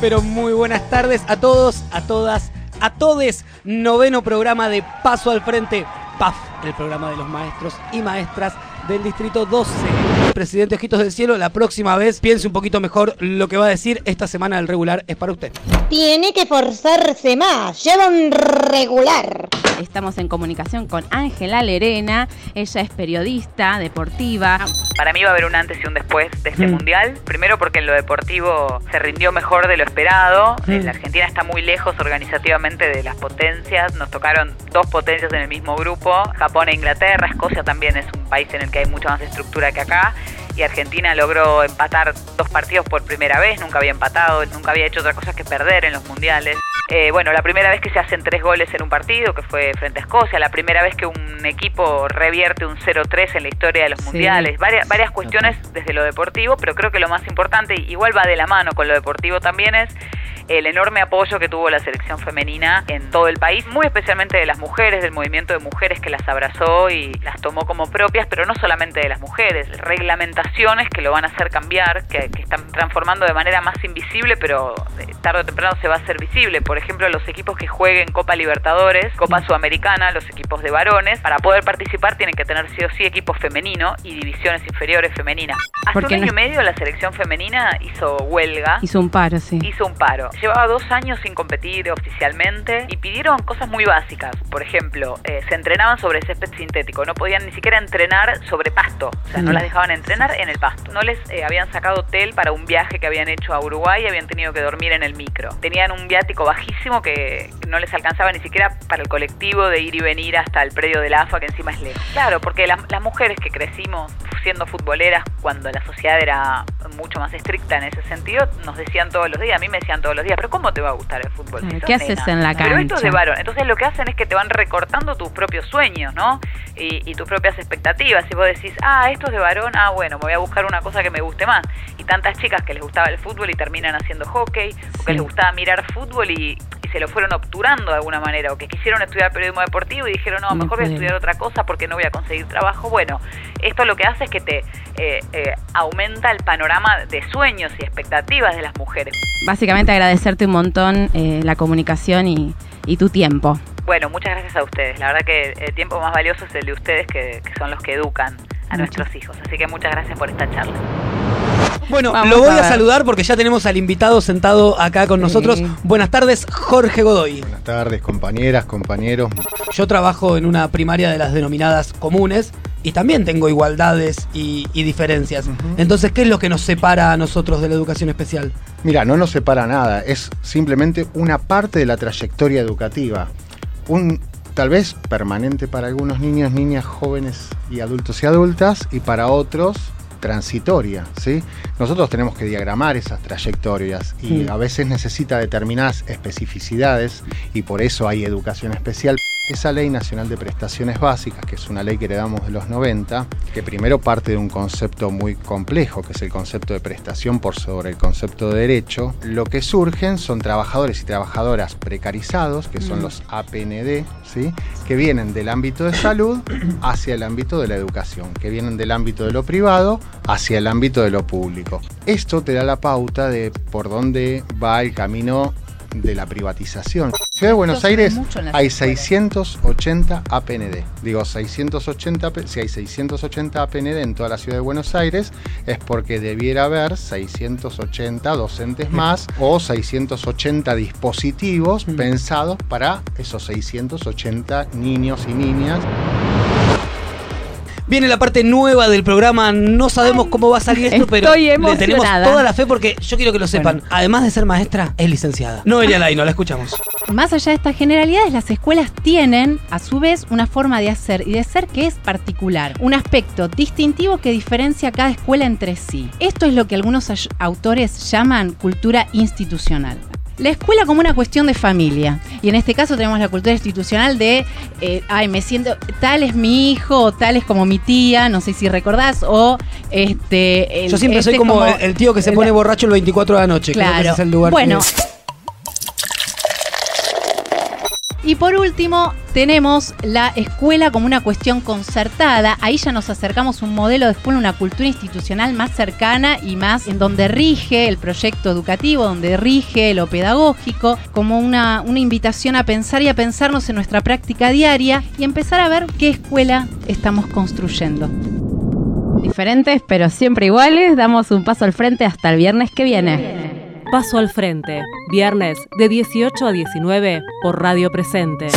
Pero muy buenas tardes a todos, a todas, a todes. Noveno programa de Paso al Frente, PAF, el programa de los maestros y maestras del Distrito 12. Presidente Ojitos del Cielo, la próxima vez piense un poquito mejor lo que va a decir. Esta semana del regular es para usted. Tiene que forzarse más. Lleva un regular. Estamos en comunicación con Ángela Lerena. Ella es periodista deportiva. Para mí va a haber un antes y un después de este mundial. Primero porque en lo deportivo se rindió mejor de lo esperado. La Argentina está muy lejos organizativamente de las potencias. Nos tocaron dos potencias en el mismo grupo. Japón e Inglaterra. Escocia también es un país en el que hay mucha más estructura que acá y Argentina logró empatar dos partidos por primera vez, nunca había empatado, nunca había hecho otra cosa que perder en los mundiales. Eh, bueno, la primera vez que se hacen tres goles en un partido, que fue frente a Escocia, la primera vez que un equipo revierte un 0-3 en la historia de los mundiales, varias, varias cuestiones desde lo deportivo, pero creo que lo más importante, igual va de la mano con lo deportivo también, es el enorme apoyo que tuvo la selección femenina en todo el país, muy especialmente de las mujeres, del movimiento de mujeres que las abrazó y las tomó como propias, pero no solamente de las mujeres, reglamentaciones que lo van a hacer cambiar, que, están transformando de manera más invisible, pero eh, tarde o temprano se va a hacer visible. Por ejemplo, los equipos que jueguen Copa Libertadores, Copa Sudamericana, los equipos de varones, para poder participar tienen que tener sí o sí equipos femeninos y divisiones inferiores femeninas. Hace un año y medio la selección femenina hizo huelga. Hizo un paro, sí. Hizo un paro llevaba dos años sin competir oficialmente y pidieron cosas muy básicas. Por ejemplo, eh, se entrenaban sobre césped sintético, no podían ni siquiera entrenar sobre pasto, o sea, no las dejaban entrenar en el pasto. No les eh, habían sacado hotel para un viaje que habían hecho a Uruguay y habían tenido que dormir en el micro. Tenían un viático bajísimo que no les alcanzaba ni siquiera para el colectivo de ir y venir hasta el predio del AFA, que encima es lejos. Claro, porque las mujeres que crecimos siendo futboleras cuando la sociedad era mucho más estricta en ese sentido, nos decían todos los días, a mí me decían todos los días, pero ¿cómo te va a gustar el fútbol? ¿Qué haces en la cancha? Pero esto es de varón. Entonces lo que hacen es que te van recortando tus propios sueños, ¿no? Y, tus propias expectativas. Si vos decís, ah, esto es de varón, ah, bueno, me voy a buscar una cosa que me guste más. Y tantas chicas que les gustaba el fútbol y terminan haciendo hockey, o que les gustaba mirar fútbol y, se lo fueron obturando de alguna manera, o que quisieron estudiar periodismo deportivo y dijeron, no, mejor voy a estudiar otra cosa porque no voy a conseguir trabajo. Bueno, esto lo que hace es que te eh, eh, aumenta el panorama de sueños y expectativas de las mujeres. Básicamente agradecerte un montón eh, la comunicación y, tu tiempo. Bueno, muchas gracias a ustedes. La verdad que el tiempo más valioso es el de ustedes, que, son los que educan a nuestros hijos. Así que muchas gracias por esta charla. Bueno, lo voy a, saludar porque ya tenemos al invitado sentado acá con nosotros. Buenas tardes, Jorge Godoy. Buenas tardes, compañeras, compañeros. Yo trabajo en una primaria de las denominadas comunes y también tengo igualdades y, diferencias. Entonces, ¿qué es lo que nos separa a nosotros de la educación especial? Mira, no nos separa nada, es simplemente una parte de la trayectoria educativa. Un, tal vez permanente para algunos niños, niñas, jóvenes y adultos y adultas, y para otros transitoria, ¿sí? Nosotros tenemos que diagramar esas trayectorias y a veces necesita determinadas especificidades y por eso hay educación especial. Esa Ley Nacional de Prestaciones Básicas, que es una ley que heredamos de los 90, que primero parte de un concepto muy complejo, que es el concepto de prestación por sobre el concepto de derecho, lo que surgen son trabajadores y trabajadoras precarizados, que son mm. los APND, ¿sí? que vienen del ámbito de salud hacia el ámbito de la educación, que vienen del ámbito de lo privado hacia el ámbito de lo público. Esto te da la pauta de por dónde va el camino de la privatización. Ciudad de Buenos Aires hay 680 APND. Digo 680, si hay 680 APND en toda la ciudad de Buenos Aires es porque debiera haber 680 docentes más o 680 dispositivos pensados para esos 680 niños y niñas. Viene la parte nueva del programa. No sabemos cómo va a salir esto, pero le tenemos toda la fe porque yo quiero que lo sepan. Además de ser maestra, es licenciada. No Noelia no la escuchamos. Más allá de estas generalidades, las escuelas tienen, a su vez, una forma de hacer y de ser que es particular. Un aspecto distintivo que diferencia a cada escuela entre sí. Esto es lo que algunos autores llaman cultura institucional la escuela como una cuestión de familia. Y en este caso tenemos la cultura institucional de, eh, ay, me siento, tal es mi hijo, tal es como mi tía, no sé si recordás, o este... Yo siempre soy este como, el tío que se pone borracho el 24 de la noche. Claro. es el lugar bueno. Y por último, tenemos la escuela como una cuestión concertada. Ahí ya nos acercamos un modelo de escuela, una cultura institucional más cercana y más en donde rige el proyecto educativo, donde rige lo pedagógico, como una, una invitación a pensar y a pensarnos en nuestra práctica diaria y empezar a ver qué escuela estamos construyendo. Diferentes pero siempre iguales, damos un paso al frente hasta el viernes que viene. Paso al frente, viernes de 18 a 19 por Radio Presente.